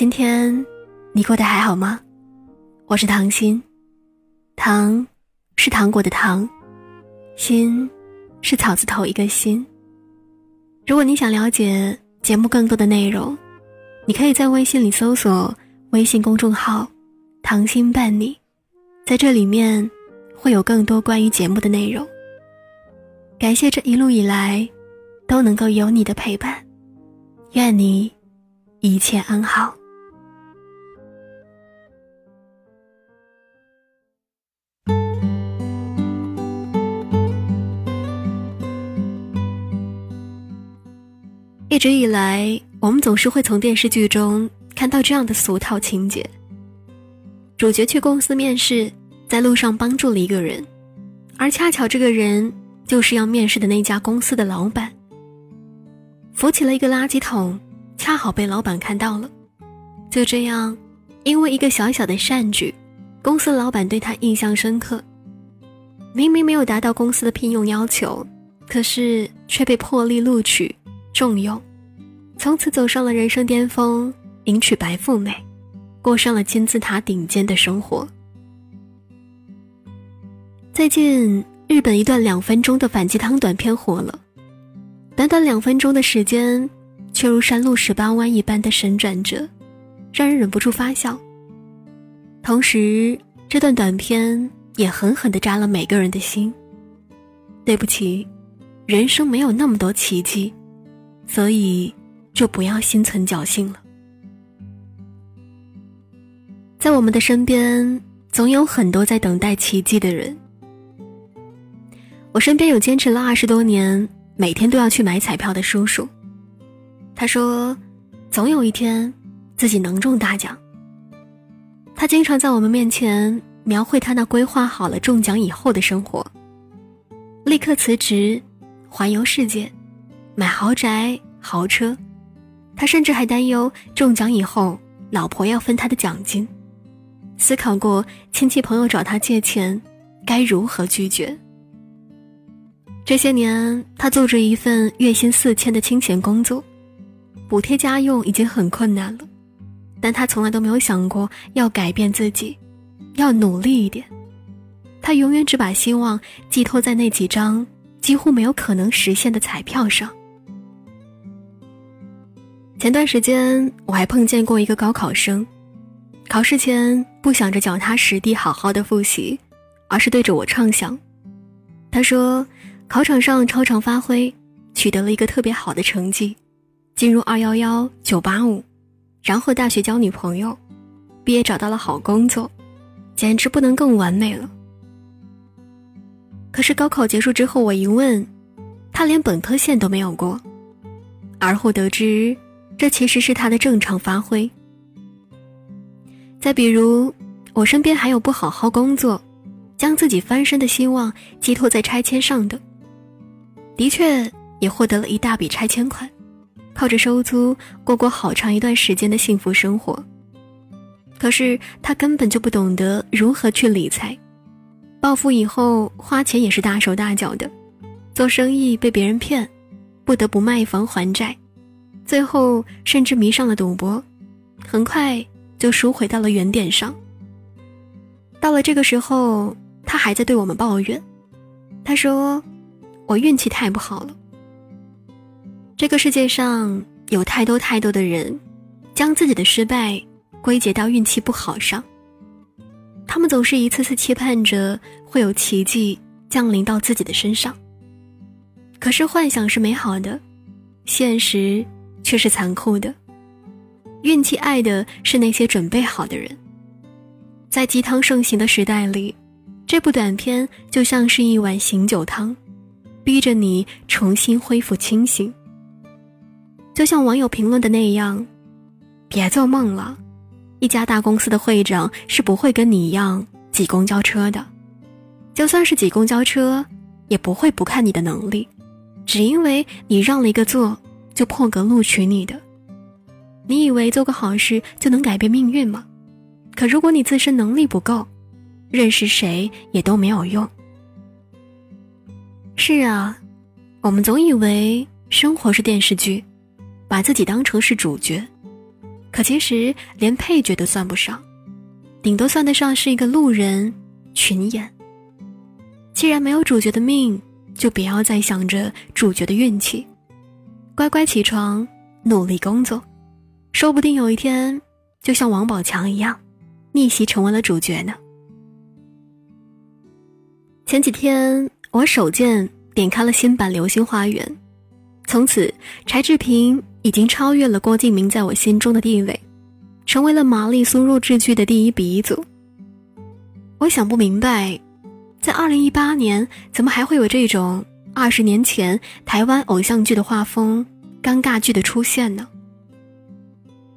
今天你过得还好吗？我是唐心，糖是糖果的糖，心是草字头一个心。如果你想了解节目更多的内容，你可以在微信里搜索微信公众号“糖心伴你”，在这里面会有更多关于节目的内容。感谢这一路以来都能够有你的陪伴，愿你一切安好。一直以来，我们总是会从电视剧中看到这样的俗套情节：主角去公司面试，在路上帮助了一个人，而恰巧这个人就是要面试的那家公司的老板。扶起了一个垃圾桶，恰好被老板看到了。就这样，因为一个小小的善举，公司老板对他印象深刻。明明没有达到公司的聘用要求，可是却被破例录取。重用，从此走上了人生巅峰，迎娶白富美，过上了金字塔顶尖的生活。最近，日本一段两分钟的反鸡汤短片火了，短短两分钟的时间，却如山路十八弯一般的神转折，让人忍不住发笑。同时，这段短片也狠狠地扎了每个人的心。对不起，人生没有那么多奇迹。所以，就不要心存侥幸了。在我们的身边，总有很多在等待奇迹的人。我身边有坚持了二十多年，每天都要去买彩票的叔叔。他说，总有一天自己能中大奖。他经常在我们面前描绘他那规划好了中奖以后的生活：立刻辞职，环游世界。买豪宅、豪车，他甚至还担忧中奖以后老婆要分他的奖金，思考过亲戚朋友找他借钱该如何拒绝。这些年，他做着一份月薪四千的清闲工作，补贴家用已经很困难了，但他从来都没有想过要改变自己，要努力一点。他永远只把希望寄托在那几张几乎没有可能实现的彩票上。前段时间我还碰见过一个高考生，考试前不想着脚踏实地好好的复习，而是对着我畅想。他说，考场上超常发挥，取得了一个特别好的成绩，进入二幺幺九八五，然后大学交女朋友，毕业找到了好工作，简直不能更完美了。可是高考结束之后，我一问，他连本科线都没有过，而后得知。这其实是他的正常发挥。再比如，我身边还有不好好工作，将自己翻身的希望寄托在拆迁上的，的确也获得了一大笔拆迁款，靠着收租过过好长一段时间的幸福生活。可是他根本就不懂得如何去理财，暴富以后花钱也是大手大脚的，做生意被别人骗，不得不卖房还债。最后甚至迷上了赌博，很快就输回到了原点上。到了这个时候，他还在对我们抱怨。他说：“我运气太不好了。”这个世界上有太多太多的人，将自己的失败归结到运气不好上。他们总是一次次期盼着会有奇迹降临到自己的身上。可是幻想是美好的，现实。却是残酷的。运气爱的是那些准备好的人。在鸡汤盛行的时代里，这部短片就像是一碗醒酒汤，逼着你重新恢复清醒。就像网友评论的那样：“别做梦了，一家大公司的会长是不会跟你一样挤公交车的。就算是挤公交车，也不会不看你的能力，只因为你让了一个座。”就破格录取你的，你以为做个好事就能改变命运吗？可如果你自身能力不够，认识谁也都没有用。是啊，我们总以为生活是电视剧，把自己当成是主角，可其实连配角都算不上，顶多算得上是一个路人群演。既然没有主角的命，就不要再想着主角的运气，乖乖起床，努力工作，说不定有一天，就像王宝强一样，逆袭成为了主角呢。前几天我手贱点开了新版《流星花园》，从此柴智屏已经超越了郭敬明在我心中的地位，成为了玛丽苏弱智剧的第一鼻祖。我想不明白。在二零一八年，怎么还会有这种二十年前台湾偶像剧的画风、尴尬剧的出现呢？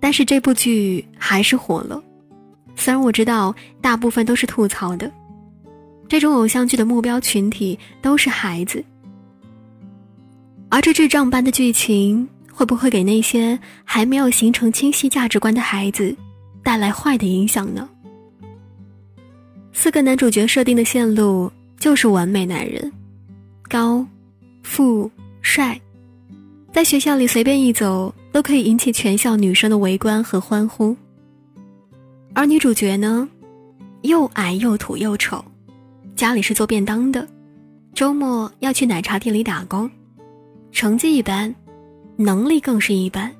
但是这部剧还是火了，虽然我知道大部分都是吐槽的。这种偶像剧的目标群体都是孩子，而这智障般的剧情会不会给那些还没有形成清晰价值观的孩子带来坏的影响呢？四个男主角设定的线路就是完美男人，高、富、帅，在学校里随便一走都可以引起全校女生的围观和欢呼。而女主角呢，又矮又土又丑，家里是做便当的，周末要去奶茶店里打工，成绩一般，能力更是一般，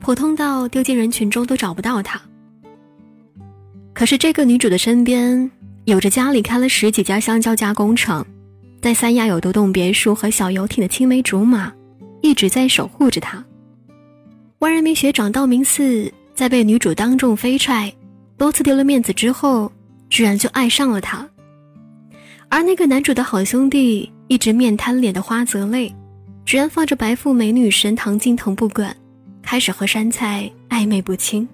普通到丢进人群中都找不到她。可是这个女主的身边，有着家里开了十几家香蕉加工厂，在三亚有独栋别墅和小游艇的青梅竹马，一直在守护着他。万人迷学长道明寺在被女主当众飞踹，多次丢了面子之后，居然就爱上了她。而那个男主的好兄弟一直面瘫脸的花泽类，居然放着白富美女神唐金腾不管，开始和山菜暧昧不清。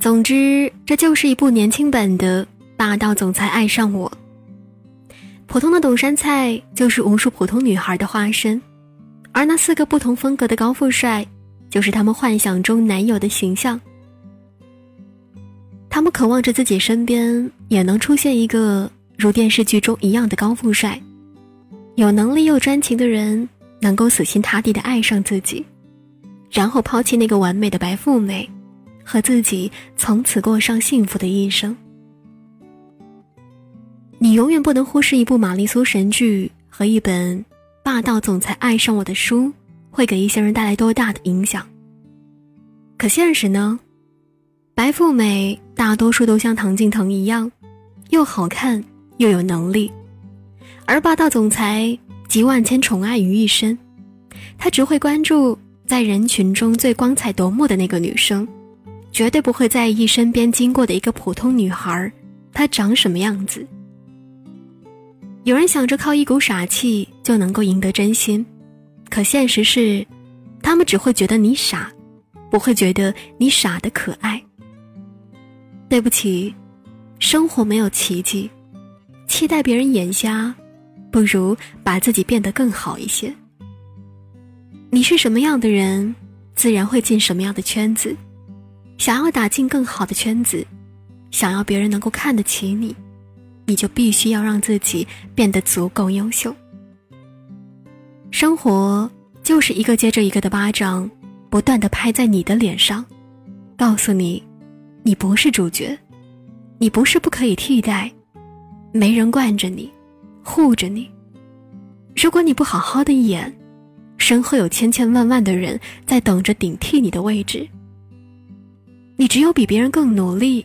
总之，这就是一部年轻版的《霸道总裁爱上我》。普通的董山菜就是无数普通女孩的化身，而那四个不同风格的高富帅，就是他们幻想中男友的形象。他们渴望着自己身边也能出现一个如电视剧中一样的高富帅，有能力又专情的人，能够死心塌地的爱上自己，然后抛弃那个完美的白富美。和自己从此过上幸福的一生。你永远不能忽视一部玛丽苏神剧和一本霸道总裁爱上我的书会给一些人带来多大的影响。可现实呢？白富美大多数都像唐静腾一样，又好看又有能力，而霸道总裁集万千宠爱于一身，他只会关注在人群中最光彩夺目的那个女生。绝对不会在意身边经过的一个普通女孩，她长什么样子。有人想着靠一股傻气就能够赢得真心，可现实是，他们只会觉得你傻，不会觉得你傻的可爱。对不起，生活没有奇迹，期待别人眼瞎，不如把自己变得更好一些。你是什么样的人，自然会进什么样的圈子。想要打进更好的圈子，想要别人能够看得起你，你就必须要让自己变得足够优秀。生活就是一个接着一个的巴掌，不断的拍在你的脸上，告诉你，你不是主角，你不是不可以替代，没人惯着你，护着你。如果你不好好的演，身后有千千万万的人在等着顶替你的位置。你只有比别人更努力，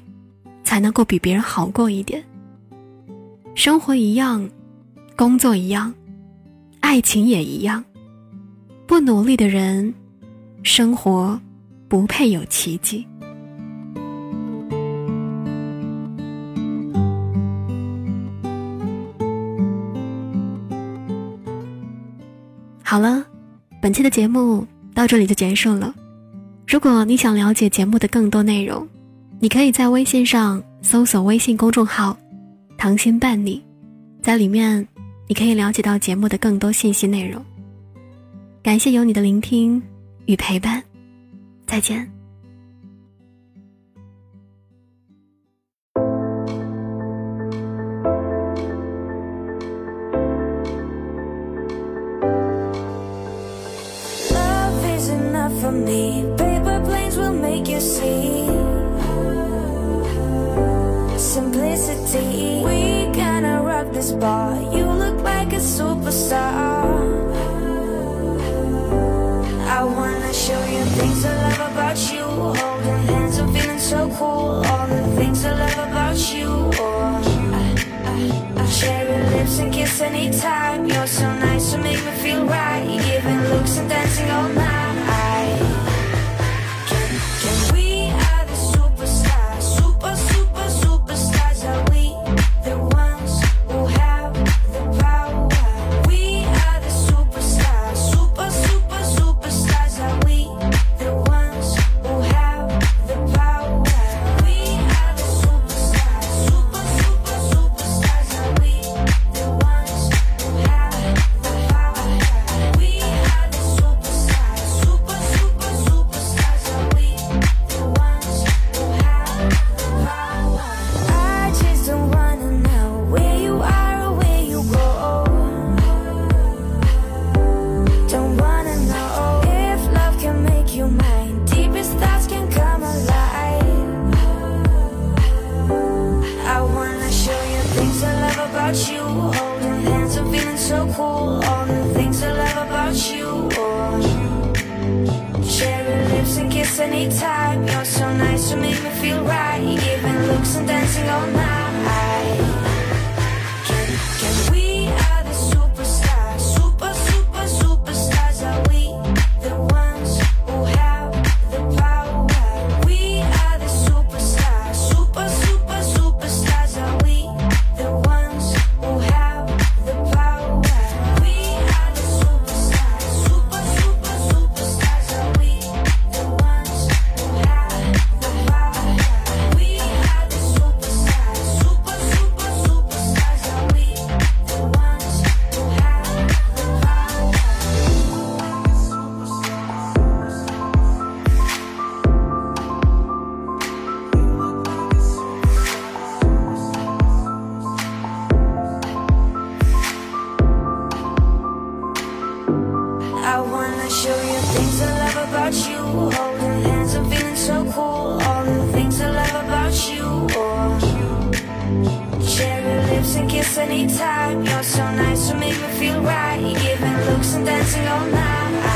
才能够比别人好过一点。生活一样，工作一样，爱情也一样。不努力的人，生活不配有奇迹。好了，本期的节目到这里就结束了。如果你想了解节目的更多内容，你可以在微信上搜索微信公众号“糖心伴你”，在里面你可以了解到节目的更多信息内容。感谢有你的聆听与陪伴，再见。simplicity. Bar. You look like a superstar. I wanna show you things I love about you. Holding hands, I'm feeling so cool. All the things I love about you. Oh, share your lips and kiss anytime. You're so nice, you make me feel right. Giving looks and dancing all night. About you. Holding hands, I'm feeling so cool. All the things I love about you. Your lips and kiss anytime. You're so nice, you make me feel right. Giving looks and dancing all night and kiss anytime. You're so nice, you make me feel right. Giving looks and dancing all night